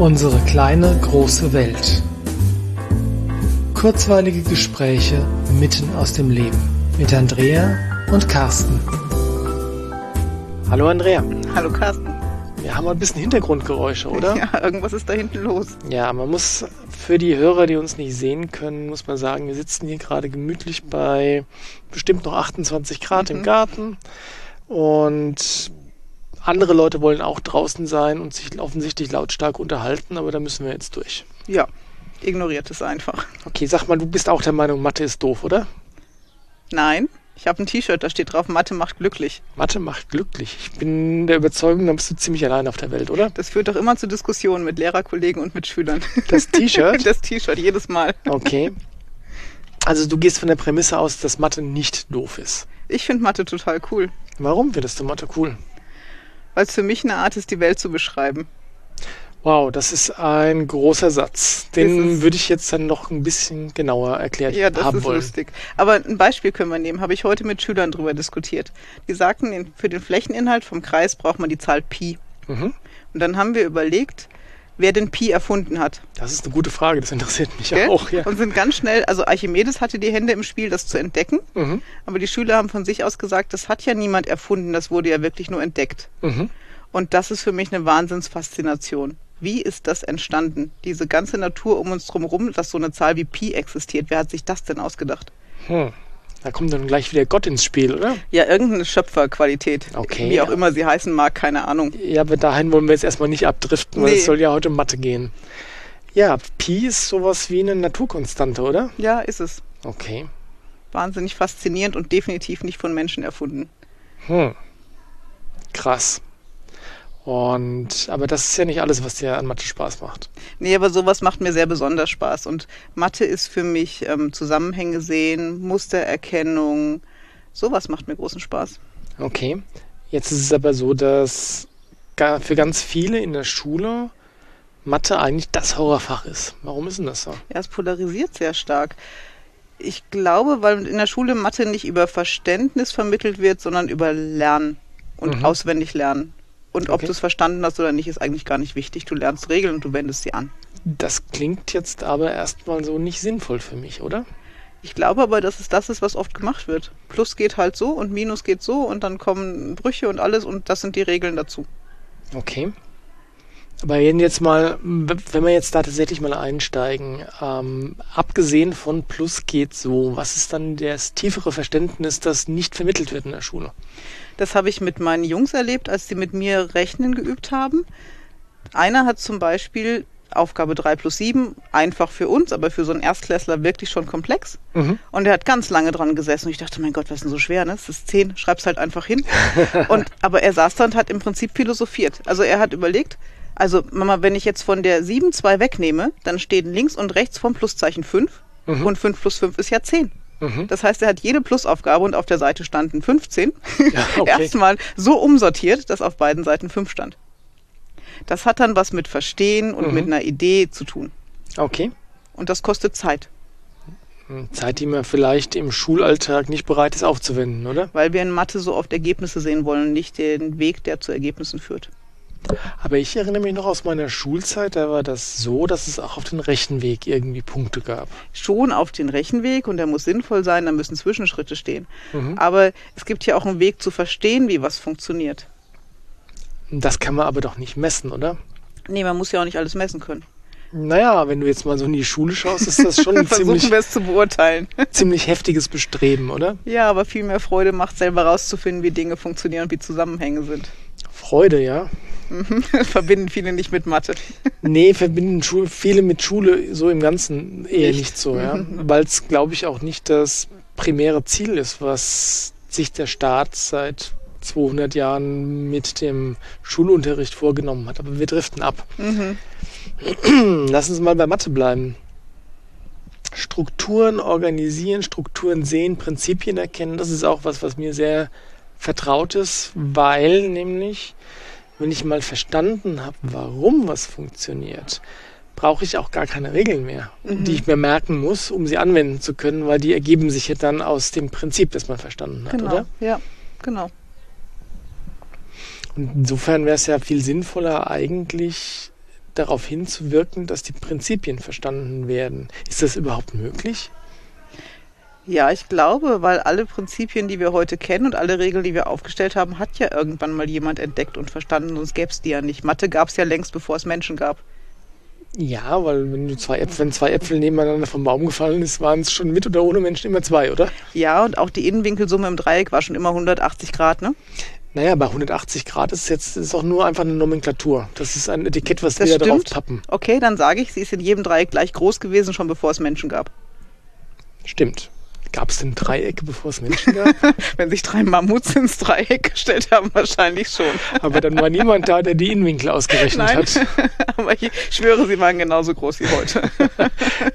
Unsere kleine große Welt. Kurzweilige Gespräche mitten aus dem Leben mit Andrea und Carsten. Hallo Andrea. Hallo Carsten. Wir haben ein bisschen Hintergrundgeräusche, oder? Ja, irgendwas ist da hinten los. Ja, man muss für die Hörer, die uns nicht sehen können, muss man sagen, wir sitzen hier gerade gemütlich bei bestimmt noch 28 Grad mhm. im Garten und andere Leute wollen auch draußen sein und sich offensichtlich lautstark unterhalten, aber da müssen wir jetzt durch. Ja, ignoriert es einfach. Okay, sag mal, du bist auch der Meinung, Mathe ist doof, oder? Nein, ich habe ein T-Shirt, da steht drauf, Mathe macht glücklich. Mathe macht glücklich. Ich bin der Überzeugung, da bist du ziemlich allein auf der Welt, oder? Das führt doch immer zu Diskussionen mit Lehrerkollegen und mit Schülern. Das T-Shirt? Das T-Shirt, jedes Mal. Okay. Also du gehst von der Prämisse aus, dass Mathe nicht doof ist. Ich finde Mathe total cool. Warum findest du Mathe cool? Weil es für mich eine Art ist, die Welt zu beschreiben. Wow, das ist ein großer Satz. Den würde ich jetzt dann noch ein bisschen genauer erklärt ja, das haben ist wollen. lustig. Aber ein Beispiel können wir nehmen, habe ich heute mit Schülern drüber diskutiert. Die sagten, für den Flächeninhalt vom Kreis braucht man die Zahl Pi. Mhm. Und dann haben wir überlegt, wer den Pi erfunden hat. Das ist eine gute Frage, das interessiert mich Gell? auch. Ja. Und sind ganz schnell, also Archimedes hatte die Hände im Spiel, das zu entdecken. Mhm. Aber die Schüler haben von sich aus gesagt, das hat ja niemand erfunden, das wurde ja wirklich nur entdeckt. Mhm. Und das ist für mich eine Wahnsinnsfaszination. Wie ist das entstanden? Diese ganze Natur um uns drumherum, dass so eine Zahl wie Pi existiert. Wer hat sich das denn ausgedacht? Hm. Da kommt dann gleich wieder Gott ins Spiel, oder? Ja, irgendeine Schöpferqualität. Okay. Wie auch immer sie heißen mag, keine Ahnung. Ja, aber dahin wollen wir jetzt erstmal nicht abdriften, weil Nee. es soll ja heute Mathe gehen. Ja, Pi ist sowas wie eine Naturkonstante, oder? Ja, ist es. Okay. Wahnsinnig faszinierend und definitiv nicht von Menschen erfunden. Hm. Krass. Und, aber das ist ja nicht alles, was dir an Mathe Spaß macht. Nee, aber sowas macht mir sehr besonders Spaß. Und Mathe ist für mich ähm, Zusammenhänge sehen, Mustererkennung. Sowas macht mir großen Spaß. Okay. Jetzt ist es aber so, dass für ganz viele in der Schule Mathe eigentlich das Horrorfach ist. Warum ist denn das so? Ja, es polarisiert sehr stark. Ich glaube, weil in der Schule Mathe nicht über Verständnis vermittelt wird, sondern über Lernen und Mhm. auswendig lernen. Und ob Okay. du es verstanden hast oder nicht, ist eigentlich gar nicht wichtig. Du lernst Regeln und du wendest sie an. Das klingt jetzt aber erstmal so nicht sinnvoll für mich, oder? Ich glaube aber, dass es das ist, was oft gemacht wird. Plus geht halt so und Minus geht so und dann kommen Brüche und alles und das sind die Regeln dazu. Okay. Aber wenn jetzt mal, wenn wir jetzt da tatsächlich mal einsteigen, ähm, abgesehen von Plus geht so, was ist dann das tiefere Verständnis, das nicht vermittelt wird in der Schule? Das habe ich mit meinen Jungs erlebt, als sie mit mir Rechnen geübt haben. Einer hat zum Beispiel Aufgabe 3 plus 7, einfach für uns, aber für so einen Erstklässler wirklich schon komplex. Mhm. Und er hat ganz lange dran gesessen und ich dachte, mein Gott, was ist denn so schwer, ne? Das ist 10, schreib's halt einfach hin. und, aber er saß da und hat im Prinzip philosophiert. Also er hat überlegt, also Mama, wenn ich jetzt von der 7 2 wegnehme, dann stehen links und rechts vom Pluszeichen 5 Mhm. und 5 plus 5 ist ja 10. Mhm. Das heißt, er hat jede Plusaufgabe und auf der Seite standen 15 Ja, okay. erstmal so umsortiert, dass auf beiden Seiten 5 stand. Das hat dann was mit Verstehen und Mhm. mit einer Idee zu tun. Okay. Und das kostet Zeit, Zeit, die man vielleicht im Schulalltag nicht bereit ist aufzuwenden, oder? weil wir in Mathe so oft Ergebnisse sehen wollen und nicht den Weg, der zu Ergebnissen führt. Aber ich erinnere mich noch aus meiner Schulzeit, da war das so, dass es auch auf den Rechenweg irgendwie Punkte gab. Schon auf den Rechenweg und der muss sinnvoll sein, da müssen Zwischenschritte stehen. Mhm. Aber es gibt ja auch einen Weg zu verstehen, wie was funktioniert. Das kann man aber doch nicht messen, oder? Nee, man muss ja auch nicht alles messen können. Naja, wenn du jetzt mal so in die Schule schaust, ist das schon ein Versuchen ziemlich, wir es zu beurteilen. ziemlich heftiges Bestreben, oder? Ja, aber viel mehr Freude macht selber rauszufinden, wie Dinge funktionieren und wie Zusammenhänge sind. Freude, ja. Verbinden viele nicht mit Mathe. Nee, verbinden Schul viele mit Schule so im Ganzen eher nicht, Nicht. so, ja. Weil es, glaube ich, auch nicht das primäre Ziel ist, was sich der Staat seit 200 Jahren mit dem Schulunterricht vorgenommen hat. Aber wir driften ab. Mhm. Lass uns mal bei Mathe bleiben. Strukturen organisieren, Strukturen sehen, Prinzipien erkennen, das ist auch was, was mir sehr vertraut ist, weil nämlich, wenn ich mal verstanden habe, warum was funktioniert, brauche ich auch gar keine Regeln mehr, Mhm. die ich mir merken muss, um sie anwenden zu können, weil die ergeben sich ja dann aus dem Prinzip, das man verstanden hat, Genau. oder? Ja, genau. Und insofern wäre es ja viel sinnvoller, eigentlich darauf hinzuwirken, dass die Prinzipien verstanden werden. Ist das überhaupt möglich? Ja, ich glaube, weil alle Prinzipien, die wir heute kennen und alle Regeln, die wir aufgestellt haben, hat ja irgendwann mal jemand entdeckt und verstanden, sonst gäbe es die ja nicht. Mathe gab es ja längst, bevor es Menschen gab. Ja, weil wenn du zwei Äpfel, wenn zwei Äpfel nebeneinander vom Baum gefallen ist, waren es schon mit oder ohne Menschen immer zwei, oder? Ja, und auch die Innenwinkelsumme im Dreieck war schon immer 180 Grad, ne? Naja, bei 180 Grad ist jetzt ist auch nur einfach eine Nomenklatur. Das ist ein Etikett, was Das wir drauf stimmt. pappen. Okay, dann sage ich, sie ist in jedem Dreieck gleich groß gewesen, schon bevor es Menschen gab. Stimmt. Gab es denn Dreiecke, bevor es Menschen gab? Wenn sich drei Mammuts ins Dreieck gestellt haben, wahrscheinlich schon. Aber dann war niemand da, der die Innenwinkel ausgerechnet Nein, hat. aber ich schwöre, sie waren genauso groß wie heute.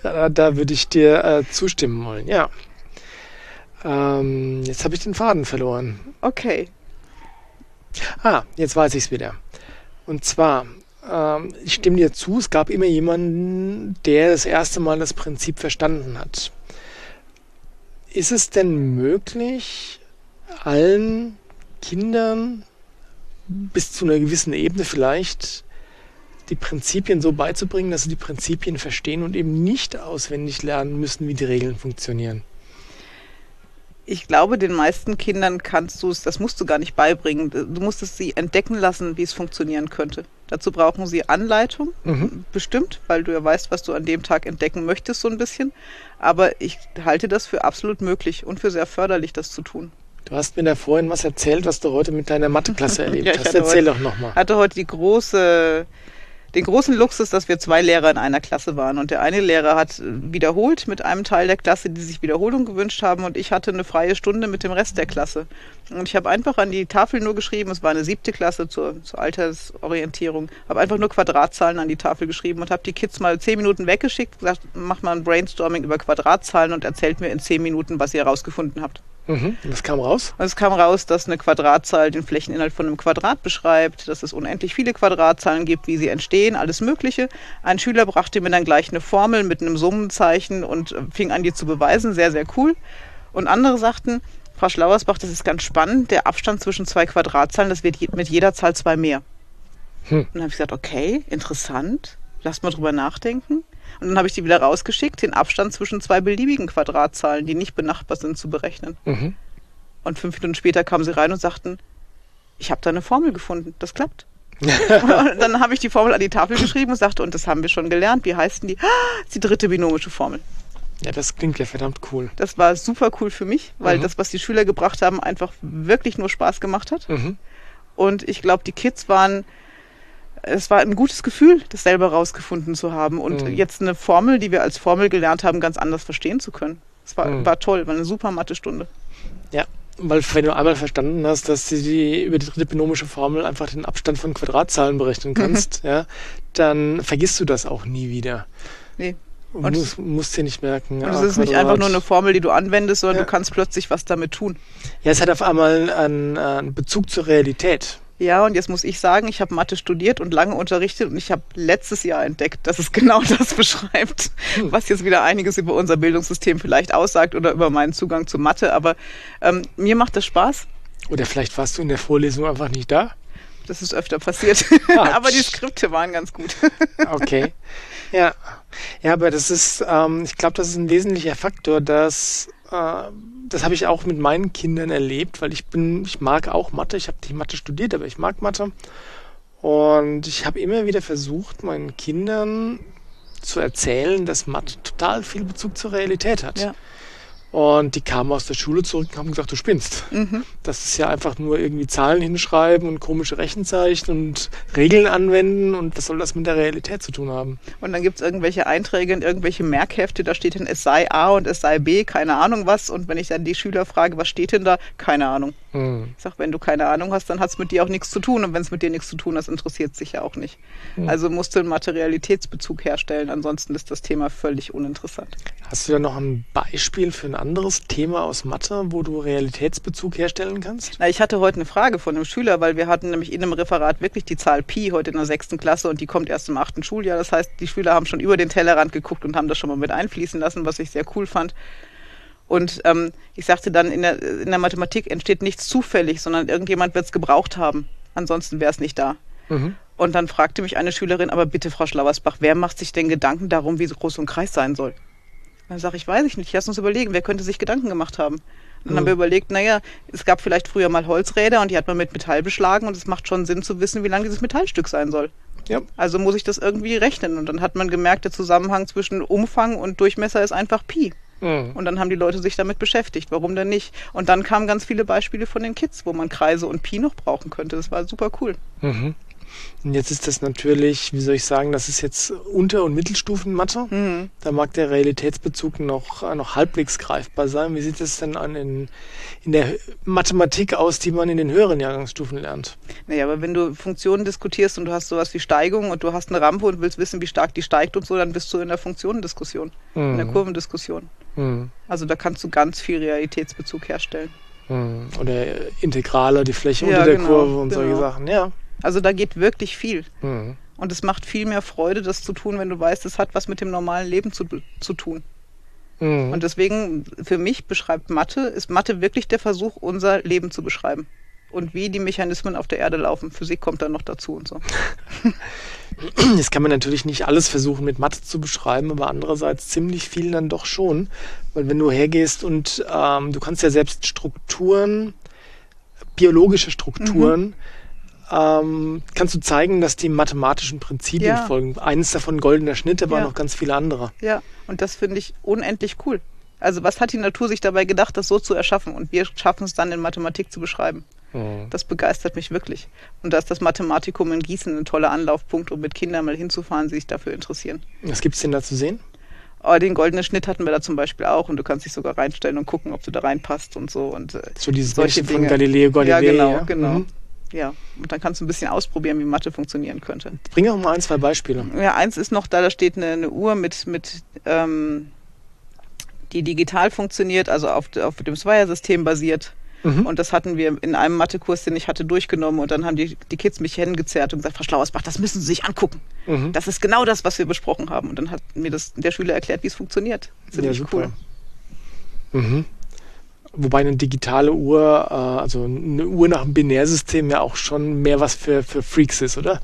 Da, da würde ich dir äh, zustimmen wollen, ja. Ähm, jetzt habe ich den Faden verloren. Okay. Ah, jetzt weiß ich es wieder. Und zwar, ähm, ich stimme dir zu, es gab immer jemanden, der das erste Mal das Prinzip verstanden hat. Ist es denn möglich, allen Kindern bis zu einer gewissen Ebene vielleicht die Prinzipien so beizubringen, dass sie die Prinzipien verstehen und eben nicht auswendig lernen müssen, wie die Regeln funktionieren? Ich glaube, den meisten Kindern kannst du es, das musst du gar nicht beibringen. Du musst es sie entdecken lassen, wie es funktionieren könnte. Dazu brauchen sie Anleitung, Mhm. bestimmt, weil du ja weißt, was du an dem Tag entdecken möchtest, so ein bisschen. Aber ich halte das für absolut möglich und für sehr förderlich, das zu tun. Du hast mir da vorhin was erzählt, was du heute mit deiner Matheklasse erlebt Ja, ich hast. Erzähl heute- doch nochmal. hatte heute die große, den großen Luxus, dass wir zwei Lehrer in einer Klasse waren. Und der eine Lehrer hat äh, wiederholt mit einem Teil der Klasse, die sich Wiederholung gewünscht haben. Und ich hatte eine freie Stunde mit dem Rest der Klasse. Und ich habe einfach an die Tafel nur geschrieben, es war eine siebte Klasse zur, zur Altersorientierung, habe einfach nur Quadratzahlen an die Tafel geschrieben und habe die Kids mal zehn Minuten weggeschickt, gesagt, mach mal ein Brainstorming über Quadratzahlen und erzählt mir in zehn Minuten, was ihr herausgefunden habt. Mhm. Was kam raus? Und es kam raus, dass eine Quadratzahl den Flächeninhalt von einem Quadrat beschreibt, dass es unendlich viele Quadratzahlen gibt, wie sie entstehen, alles Mögliche. Ein Schüler brachte mir dann gleich eine Formel mit einem Summenzeichen und äh, fing an, die zu beweisen. Sehr, sehr cool. Und andere sagten, Frau Schlauersbach, das ist ganz spannend, der Abstand zwischen zwei Quadratzahlen, das wird mit jeder Zahl zwei mehr. Hm. Und dann habe ich gesagt, okay, interessant, lass mal drüber nachdenken. Und dann habe ich die wieder rausgeschickt, den Abstand zwischen zwei beliebigen Quadratzahlen, die nicht benachbar sind, zu berechnen. Mhm. Und fünf Minuten später kamen sie rein und sagten, ich habe da eine Formel gefunden, das klappt. und dann habe ich die Formel an die Tafel geschrieben und sagte, und das haben wir schon gelernt, wie heißt denn die? Ah, die dritte binomische Formel. Ja, das klingt ja verdammt cool. Das war super cool für mich, weil Mhm. das, was die Schüler gebracht haben, einfach wirklich nur Spaß gemacht hat. Mhm. Und ich glaube, die Kids waren, es war ein gutes Gefühl, das selber rausgefunden zu haben und Mhm. jetzt eine Formel, die wir als Formel gelernt haben, ganz anders verstehen zu können. Es war, Mhm. war toll, war eine super Mathestunde. Ja, weil wenn du einmal verstanden hast, dass du die, über die dritte binomische Formel einfach den Abstand von Quadratzahlen berechnen kannst, ja, dann vergisst du das auch nie wieder. Nee. Und Und- musst, musst dir nicht merken. Und ah, es ist nicht einfach nur eine Formel, die du anwendest, sondern Ja. du kannst plötzlich was damit tun. Ja, es hat auf einmal einen, einen Bezug zur Realität. Ja, und jetzt muss ich sagen, ich habe Mathe studiert und lange unterrichtet und ich habe letztes Jahr entdeckt, dass es genau das beschreibt, Hm. was jetzt wieder einiges über unser Bildungssystem vielleicht aussagt oder über meinen Zugang zu Mathe. Aber ähm, mir macht das Spaß. Oder vielleicht warst du in der Vorlesung einfach nicht da. Das ist öfter passiert. Aber die. Skripte waren ganz gut. Okay. ja. Ja, aber das ist, ähm, ich glaube, das ist ein wesentlicher Faktor, dass das habe ich auch mit meinen Kindern erlebt, weil ich bin, ich mag auch Mathe. Ich habe nicht Mathe studiert, aber ich mag Mathe. Und ich habe immer wieder versucht, meinen Kindern zu erzählen, dass Mathe total viel Bezug zur Realität hat. Ja. Und die kamen aus der Schule zurück und haben gesagt, du spinnst. Mhm. Das ist ja einfach nur irgendwie Zahlen hinschreiben und komische Rechenzeichen und Regeln anwenden und was soll das mit der Realität zu tun haben? Und dann gibt es irgendwelche Einträge in irgendwelche Merkhefte, da steht dann, es sei A und es sei B, keine Ahnung was. Und wenn ich dann die Schüler frage, was steht denn da? Keine Ahnung. Hm. Ich sag, wenn du keine Ahnung hast, dann hat es mit dir auch nichts zu tun. Und wenn es mit dir nichts zu tun hat, interessiert sich ja auch nicht. Hm. Also musst du einen Materialitätsbezug herstellen, ansonsten ist das Thema völlig uninteressant. Hast du da noch ein Beispiel für ein anderes Thema aus Mathe, wo du Realitätsbezug herstellen kannst? Na, ich hatte heute eine Frage von einem Schüler, weil wir hatten nämlich in einem Referat wirklich die Zahl Pi heute in der sechsten Klasse und die kommt erst im achten Schuljahr. Das heißt, die Schüler haben schon über den Tellerrand geguckt und haben das schon mal mit einfließen lassen, was ich sehr cool fand. Und ähm, ich sagte dann, in der, in der Mathematik entsteht nichts zufällig, sondern irgendjemand wird es gebraucht haben. Ansonsten wäre es nicht da. Mhm. Und dann fragte mich eine Schülerin, aber bitte, Frau Schlauersbach, wer macht sich denn Gedanken darum, wie groß so ein Kreis sein soll? Dann sage ich, weiß ich nicht, lass uns überlegen, wer könnte sich Gedanken gemacht haben? Und dann haben wir überlegt, naja, es gab vielleicht früher mal Holzräder und die hat man mit Metall beschlagen und es macht schon Sinn zu wissen, wie lang dieses Metallstück sein soll. Ja. Also muss ich das irgendwie rechnen. Und dann hat man gemerkt, der Zusammenhang zwischen Umfang und Durchmesser ist einfach Pi. Mhm. Und dann haben die Leute sich damit beschäftigt. Warum denn nicht? Und dann kamen ganz viele Beispiele von den Kids, wo man Kreise und Pi noch brauchen könnte. Das war super cool. Mhm. Und jetzt ist das natürlich, wie soll ich sagen, das ist jetzt Unter- und Mittelstufenmathe. Mhm. Da mag der Realitätsbezug noch, noch halbwegs greifbar sein. Wie sieht es denn an in, in der Mathematik aus, die man in den höheren Jahrgangsstufen lernt? Naja, aber wenn du Funktionen diskutierst und du hast sowas wie Steigung und du hast eine Rampe und willst wissen, wie stark die steigt und so, dann bist du in der Funktionendiskussion, in der Mhm. Kurvendiskussion. Mhm. Also da kannst du ganz viel Realitätsbezug herstellen. Mhm. Oder Integrale, die Fläche Ja, unter der genau, Kurve und solche genau. Sachen. Ja. Also da geht wirklich viel. Mhm. Und es macht viel mehr Freude, das zu tun, wenn du weißt, es hat was mit dem normalen Leben zu, zu tun. Mhm. Und deswegen, für mich beschreibt Mathe, ist Mathe wirklich der Versuch, unser Leben zu beschreiben. Und wie die Mechanismen auf der Erde laufen. Physik kommt dann noch dazu und so. Jetzt kann man natürlich nicht alles versuchen mit Mathe zu beschreiben, aber andererseits ziemlich viel dann doch schon. Weil wenn du hergehst und ähm, du kannst ja selbst Strukturen, biologische Strukturen, ähm, kannst du zeigen, dass die mathematischen Prinzipien Ja. folgen. Eines davon goldener Schnitt, aber Ja. noch ganz viele andere. Ja, und das finde ich unendlich cool. Also was hat die Natur sich dabei gedacht, das so zu erschaffen? Und wir schaffen es dann in Mathematik zu beschreiben. Mhm. Das begeistert mich wirklich. Und da ist das Mathematikum in Gießen ein toller Anlaufpunkt, um mit Kindern mal hinzufahren, die sich dafür interessieren. Was gibt's denn da zu sehen? Aber den goldenen Schnitt hatten wir da zum Beispiel auch und du kannst dich sogar reinstellen und gucken, ob du da reinpasst und so. Und äh, So dieses Solche Mädchen von Dinge. Galileo Galilei. ja, genau, ja? genau. Mhm. Ja, und dann kannst du ein bisschen ausprobieren, wie Mathe funktionieren könnte. Bring auch mal ein, zwei Beispiele. Ja, eins ist noch da, da steht eine, eine Uhr mit, mit ähm, die digital funktioniert, also auf, auf dem Zweier-System basiert. Mhm. Und das hatten wir in einem Mathekurs, den ich hatte, durchgenommen. Und dann haben die, die Kids mich hingezerrt und gesagt, Frau Schlauersbach, das müssen Sie sich angucken. Mhm. Das ist genau das, was wir besprochen haben. Und dann hat mir das der Schüler erklärt, wie es funktioniert. Ziemlich cool. Mhm. Wobei eine digitale Uhr, äh, also eine Uhr nach einem Binärsystem ja auch schon mehr was für, für Freaks ist, oder?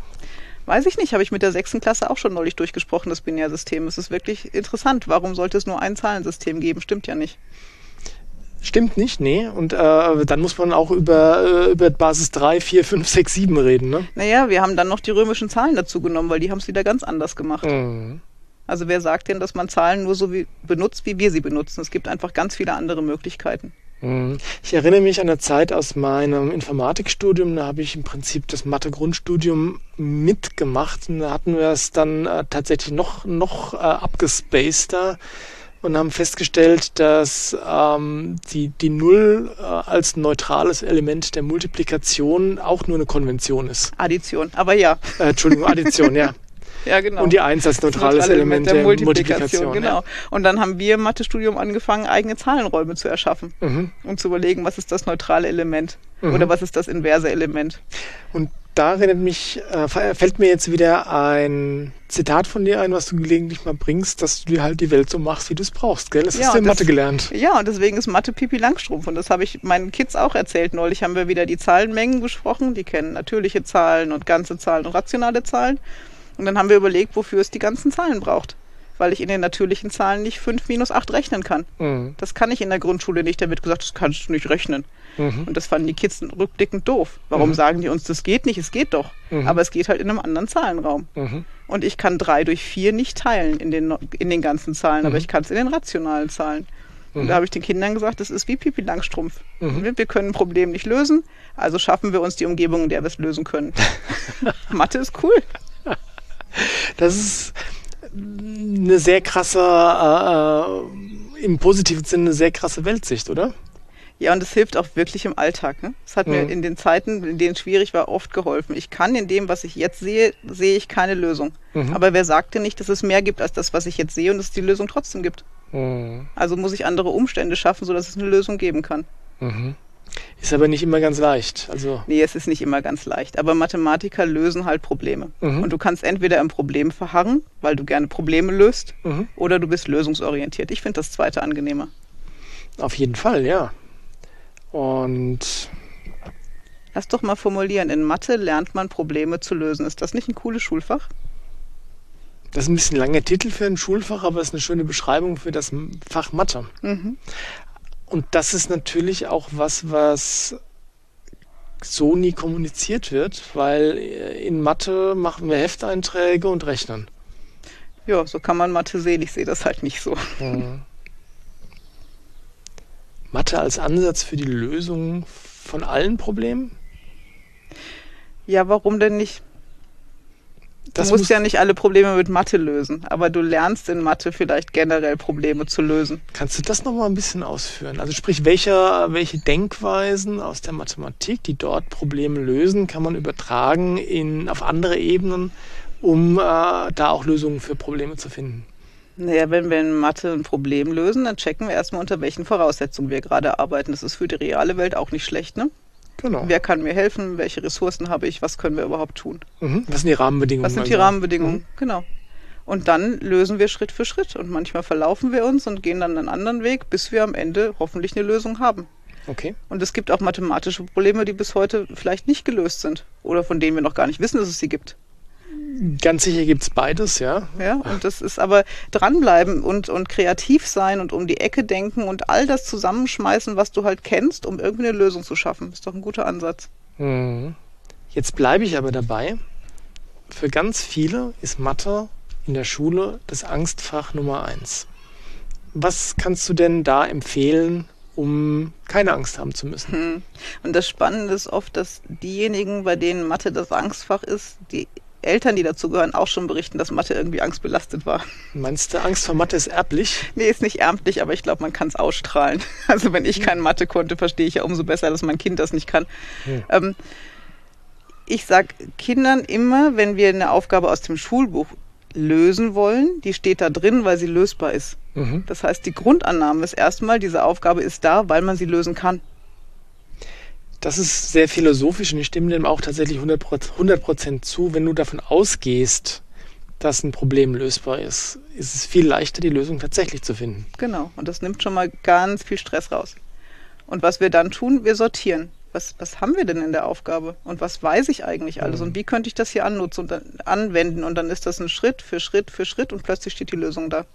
Weiß ich nicht, habe ich mit der sechsten Klasse auch schon neulich durchgesprochen, das Binärsystem. Es ist wirklich interessant. Warum sollte es nur ein Zahlensystem geben? Stimmt ja nicht. Stimmt nicht, nee. Und äh, dann muss man auch über, äh, über Basis 3, 4, 5, 6, 7 reden, ne? Naja, wir haben dann noch die römischen Zahlen dazu genommen, weil die haben es wieder ganz anders gemacht. Mhm. Also wer sagt denn, dass man Zahlen nur so wie, benutzt, wie wir sie benutzen? Es gibt einfach ganz viele andere Möglichkeiten. Mhm. Ich erinnere mich an eine Zeit aus meinem Informatikstudium, da habe ich im Prinzip das Mathe-Grundstudium mitgemacht und da hatten wir es dann äh, tatsächlich noch, noch äh, abgespaceder und haben festgestellt, dass ähm, die, die Null äh, als neutrales Element der Multiplikation auch nur eine Konvention ist. Addition. Aber ja, Äh, Entschuldigung, Addition, ja. ja genau. Und die Eins als neutrales neutrale Element der, Multiplikation. genau. Ja. Und dann haben wir im Mathestudium angefangen, eigene Zahlenräume zu erschaffen Mhm. und zu überlegen, was ist das neutrale Element Mhm. oder was ist das inverse Element. Und da erinnert mich, äh, fällt mir jetzt wieder ein Zitat von dir ein, was du gelegentlich mal bringst, dass du dir halt die Welt so machst, wie du es brauchst, gell? Das Ja, hast du in das- Mathe gelernt. Ja, und deswegen ist Mathe Pipi Langstrumpf. Und das habe ich meinen Kids auch erzählt. Neulich haben wir wieder die Zahlenmengen besprochen. Die kennen natürliche Zahlen und ganze Zahlen und rationale Zahlen. Und dann haben wir überlegt, wofür es die ganzen Zahlen braucht. Weil ich in den natürlichen Zahlen nicht 5 minus 8 rechnen kann. Mhm. Das kann ich in der Grundschule nicht. Da wird gesagt, das kannst du nicht rechnen. Mhm. Und das fanden die Kids rückblickend doof. Warum Mhm. sagen die uns, das geht nicht? Es geht doch. Mhm. Aber es geht halt in einem anderen Zahlenraum. Mhm. Und ich kann 3 durch 4 nicht teilen in den, in den ganzen Zahlen, aber Mhm. ich kann es in den rationalen Zahlen. Und Mhm. da habe ich den Kindern gesagt, das ist wie Pipi Langstrumpf. Mhm. Wir, wir können ein Problem nicht lösen, also schaffen wir uns die Umgebung, in der wir es lösen können. Mathe ist cool. Das ist eine sehr krasse, äh, äh, im positiven Sinne eine sehr krasse Weltsicht, oder? Ja, und es hilft auch wirklich im Alltag. Ne? Es hat mir Mhm. in den Zeiten, in denen es schwierig war, oft geholfen. Ich kann in dem, was ich jetzt sehe, sehe ich keine Lösung. Mhm. Aber wer sagt denn nicht, dass es mehr gibt als das, was ich jetzt sehe und dass es die Lösung trotzdem gibt? Mhm. Also muss ich andere Umstände schaffen, sodass es eine Lösung geben kann. Ist aber nicht immer ganz leicht. Also, Nee, es ist nicht immer ganz leicht. Aber Mathematiker lösen halt Probleme. Mhm. Und du kannst entweder im Problem verharren, weil du gerne Probleme löst, mhm. oder du bist lösungsorientiert. Ich finde das zweite angenehmer. auf jeden Fall, ja. Und Lass doch mal formulieren. In Mathe lernt man Probleme zu lösen. Ist das nicht ein cooles Schulfach? Das ist ein bisschen langer Titel für ein Schulfach, aber es ist eine schöne Beschreibung für das Fach Mathe. Mhm. Und das ist natürlich auch was, was so nie kommuniziert wird, weil in Mathe machen wir Hefteinträge und rechnen. Ja, so kann man Mathe sehen. Ich sehe das halt nicht so. Mhm. Mathe als Ansatz für die Lösung von allen Problemen? Ja, warum denn nicht? Das du musst muss- ja nicht alle Probleme mit Mathe lösen, aber du lernst in Mathe vielleicht generell Probleme zu lösen. Kannst du das noch mal ein bisschen ausführen? Also sprich, welche, welche Denkweisen aus der Mathematik, die dort Probleme lösen, kann man übertragen in, auf andere Ebenen, um äh, da auch Lösungen für Probleme zu finden? Naja, wenn wir in Mathe ein Problem lösen, dann checken wir erstmal, unter welchen Voraussetzungen wir gerade arbeiten. Das ist für die reale Welt auch nicht schlecht, ne? Genau. Wer kann mir helfen? Welche Ressourcen habe ich? Was können wir überhaupt tun? Mhm. Was sind die Rahmenbedingungen? Was sind die also? Rahmenbedingungen? Genau. Und dann lösen wir Schritt für Schritt. Und manchmal verlaufen wir uns und gehen dann einen anderen Weg, bis wir am Ende hoffentlich eine Lösung haben. Okay. Und es gibt auch mathematische Probleme, die bis heute vielleicht nicht gelöst sind. Oder von denen wir noch gar nicht wissen, dass es sie gibt. Ganz sicher gibt's beides, ja. Ja, und das ist aber dranbleiben und, und kreativ sein und um die Ecke denken und all das zusammenschmeißen, was du halt kennst, um irgendwie eine Lösung zu schaffen. Ist doch ein guter Ansatz. Mhm. Jetzt bleibe ich aber dabei. Für ganz viele ist Mathe in der Schule das Angstfach Nummer eins. Was kannst du denn da empfehlen, um keine Angst haben zu müssen? Hm. Und das Spannende ist oft, dass diejenigen, bei denen Mathe das Angstfach ist, die Eltern, die dazu gehören, auch schon berichten, dass Mathe irgendwie angstbelastet war. Meinst du, Angst vor Mathe ist erblich? Nee, ist nicht ärmlich, aber ich glaube, man kann es ausstrahlen. Also wenn ich kein Mathe konnte, verstehe ich ja umso besser, dass mein Kind das nicht kann. Hm. Ähm, ich sag Kindern immer, wenn wir eine Aufgabe aus dem Schulbuch lösen wollen, die steht da drin, weil sie lösbar ist. Mhm. Das heißt, die Grundannahme ist erstmal, diese Aufgabe ist da, weil man sie lösen kann. Das ist sehr philosophisch und ich stimme dem auch tatsächlich 100%, 100 zu. Wenn du davon ausgehst, dass ein Problem lösbar ist, ist es viel leichter, die Lösung tatsächlich zu finden. Genau. Und das nimmt schon mal ganz viel Stress raus. Und was wir dann tun, wir sortieren. Was, was haben wir denn in der Aufgabe? Und was weiß ich eigentlich alles? Mhm. Und wie könnte ich das hier annutzen und dann, anwenden? Und dann ist das ein Schritt für Schritt für Schritt und plötzlich steht die Lösung da.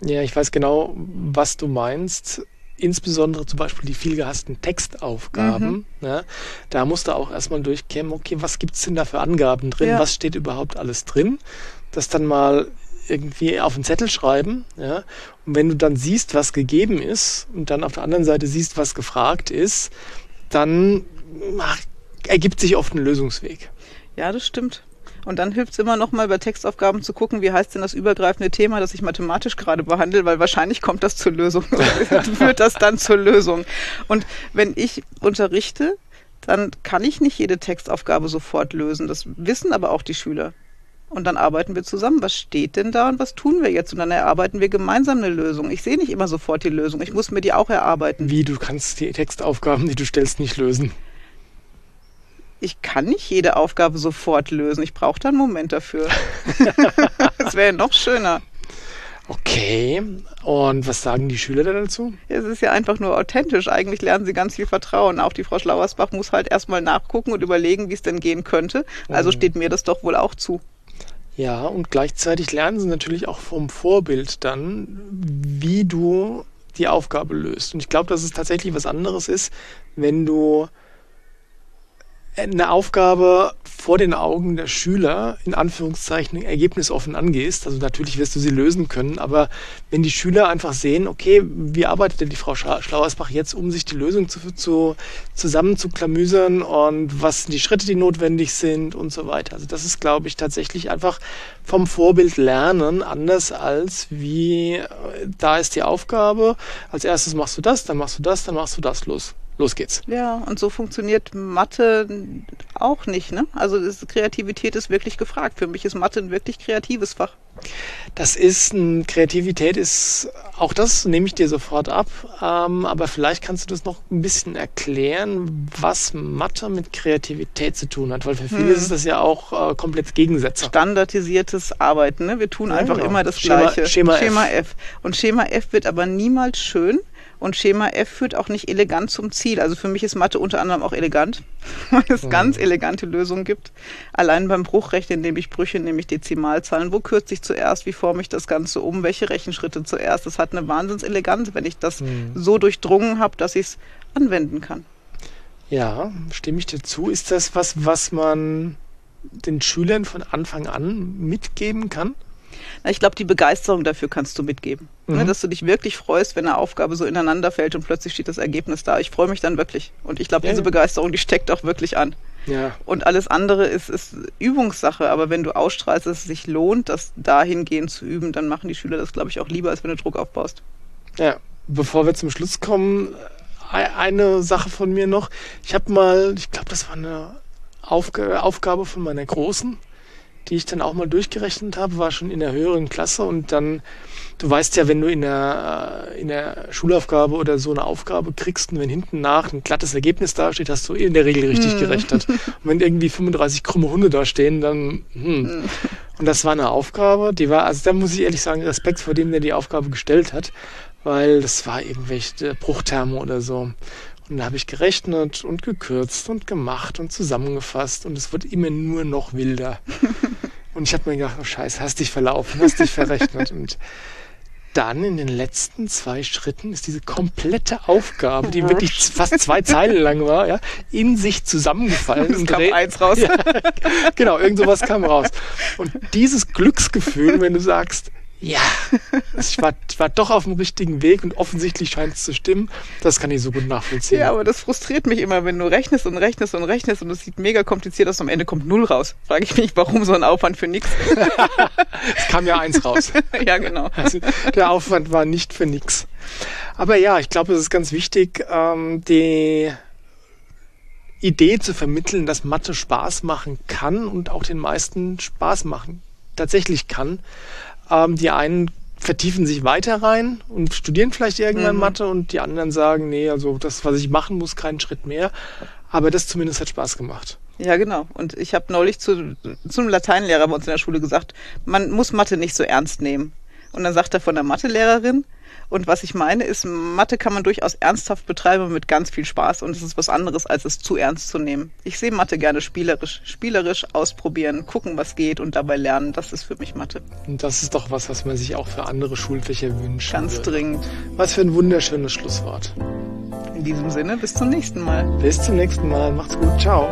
Ja, ich weiß genau, was du meinst. Insbesondere zum Beispiel die viel gehassten Textaufgaben. Mhm. Ja, da musst du auch erstmal durchkämmen, okay, was gibt's denn da für Angaben drin? Ja. Was steht überhaupt alles drin? Das dann mal irgendwie auf einen Zettel schreiben. Ja? Und wenn du dann siehst, was gegeben ist und dann auf der anderen Seite siehst, was gefragt ist, dann ach, ergibt sich oft ein Lösungsweg. Ja, das stimmt. Und dann hilft es immer noch mal bei Textaufgaben zu gucken, wie heißt denn das übergreifende Thema, das ich mathematisch gerade behandle, weil wahrscheinlich kommt das zur Lösung, führt das dann zur Lösung. Und wenn ich unterrichte, dann kann ich nicht jede Textaufgabe sofort lösen. Das wissen aber auch die Schüler. Und dann arbeiten wir zusammen. Was steht denn da und was tun wir jetzt? Und dann erarbeiten wir gemeinsam eine Lösung. Ich sehe nicht immer sofort die Lösung. Ich muss mir die auch erarbeiten. Wie du kannst die Textaufgaben, die du stellst, nicht lösen. Ich kann nicht jede Aufgabe sofort lösen. Ich brauche da einen Moment dafür. das wäre noch schöner. Okay. Und was sagen die Schüler da dazu? Es ist ja einfach nur authentisch. Eigentlich lernen sie ganz viel Vertrauen. Auch die Frau Schlauersbach muss halt erstmal nachgucken und überlegen, wie es denn gehen könnte. Also Mhm. steht mir das doch wohl auch zu. Ja, und gleichzeitig lernen sie natürlich auch vom Vorbild dann, wie du die Aufgabe löst. Und ich glaube, dass es tatsächlich was anderes ist, wenn du eine Aufgabe vor den Augen der Schüler in Anführungszeichen ergebnisoffen angehst. Also natürlich wirst du sie lösen können, aber wenn die Schüler einfach sehen, okay, wie arbeitet denn die Frau Schla- Schlauersbach jetzt, um sich die Lösung zu, zu, zusammen zu klamüsern und was sind die Schritte, die notwendig sind und so weiter. Also das ist, glaube ich, tatsächlich einfach vom Vorbild lernen, anders als wie, äh, da ist die Aufgabe, als erstes machst du das, dann machst du das, dann machst du das, los. Los geht's. Ja, und so funktioniert Mathe auch nicht. Ne? Also das, Kreativität ist wirklich gefragt. Für mich ist Mathe ein wirklich kreatives Fach. Das ist, ein, Kreativität ist, auch das nehme ich dir sofort ab, ähm, aber vielleicht kannst du das noch ein bisschen erklären, was Mathe mit Kreativität zu tun hat, weil für viele Hm. ist das ja auch äh, komplett Gegensätze. Standardisiertes Arbeiten. Ne? Wir tun Ja, einfach genau. immer das Schema- Gleiche. Schema F. F. Und Schema F wird aber niemals schön Und Schema F führt auch nicht elegant zum Ziel. Also für mich ist Mathe unter anderem auch elegant, weil es mhm. ganz elegante Lösungen gibt. Allein beim Bruchrechnen nehme ich Brüche, nehme ich Dezimalzahlen. Wo kürze ich zuerst? Wie forme ich das Ganze um? Welche Rechenschritte zuerst? Das hat eine Wahnsinnseleganz, wenn ich das mhm. so durchdrungen habe, dass ich es anwenden kann. Ja, stimme ich dir zu. Ist das was, was man den Schülern von Anfang an mitgeben kann? Na, ich glaube, die Begeisterung dafür kannst du mitgeben. Ne, mhm. Ne, dass du dich wirklich freust, wenn eine Aufgabe so ineinander fällt und plötzlich steht das Ergebnis da. Ich freue mich dann wirklich. Und ich glaube, ja, diese Begeisterung, die steckt auch wirklich an. Ja. Und alles andere ist, ist Übungssache. Aber wenn du ausstrahlst, dass es sich lohnt, das dahingehend zu üben, dann machen die Schüler das, glaube ich, auch lieber, als wenn du Druck aufbaust. Ja, bevor wir zum Schluss kommen, eine Sache von mir noch. Ich habe mal, ich glaube, das war eine Aufg Aufgabe von meiner Großen die ich dann auch mal durchgerechnet habe, war schon in der höheren Klasse und dann, du weißt ja, wenn du in der, äh, in der Schulaufgabe oder so eine Aufgabe kriegst und wenn hinten nach ein glattes Ergebnis dasteht, hast du in der Regel richtig hm. gerechnet. Und wenn irgendwie 35 krumme Hunde da stehen, dann, hm. hm. Und das war eine Aufgabe, die war, also da muss ich ehrlich sagen, Respekt vor dem, der die Aufgabe gestellt hat, weil das war irgendwelche Bruchtherme oder so. Und da habe ich gerechnet und gekürzt und gemacht und zusammengefasst und es wird immer nur noch wilder. und ich habe mir gedacht, oh Scheiße, hast dich verlaufen, hast dich verrechnet. und dann in den letzten zwei Schritten ist diese komplette Aufgabe, die wirklich fast zwei Zeilen lang war, ja, in sich zusammengefallen. Es kam eins raus. Ja, genau, irgend sowas kam raus. Und dieses Glücksgefühl, wenn du sagst, ja, ich war, war doch auf dem richtigen Weg und offensichtlich scheint es zu stimmen. Das kann ich so gut nachvollziehen. Ja, aber das frustriert mich immer, wenn du rechnest und rechnest und rechnest und es sieht mega kompliziert aus und am Ende kommt null raus. Frage ich mich, warum so ein Aufwand für nichts? es kam ja eins raus. ja, genau. Also der Aufwand war nicht für nichts. Aber ja, ich glaube, es ist ganz wichtig, ähm, die Idee zu vermitteln, dass Mathe Spaß machen kann und auch den meisten Spaß machen tatsächlich kann. Ähm, die einen vertiefen sich weiter rein und studieren vielleicht irgendwann mhm. Mathe und die anderen sagen, nee, also das, was ich machen muss, keinen Schritt mehr. Aber das zumindest hat Spaß gemacht. Ja, genau. Und ich habe neulich zu, zu einem Lateinlehrer bei uns in der Schule gesagt, man muss Mathe nicht so ernst nehmen. Und dann sagt er von der Mathelehrerin, und was ich meine ist, Mathe kann man durchaus ernsthaft betreiben mit ganz viel Spaß und es ist was anderes, als es zu ernst zu nehmen. Ich sehe Mathe gerne spielerisch. Spielerisch ausprobieren, gucken, was geht und dabei lernen. Das ist für mich Mathe. Und das ist doch was, was man sich auch für andere Schulfächer wünscht. Ganz würde. dringend. Was für ein wunderschönes Schlusswort. In diesem Sinne, bis zum nächsten Mal. Bis zum nächsten Mal. Macht's gut. Ciao.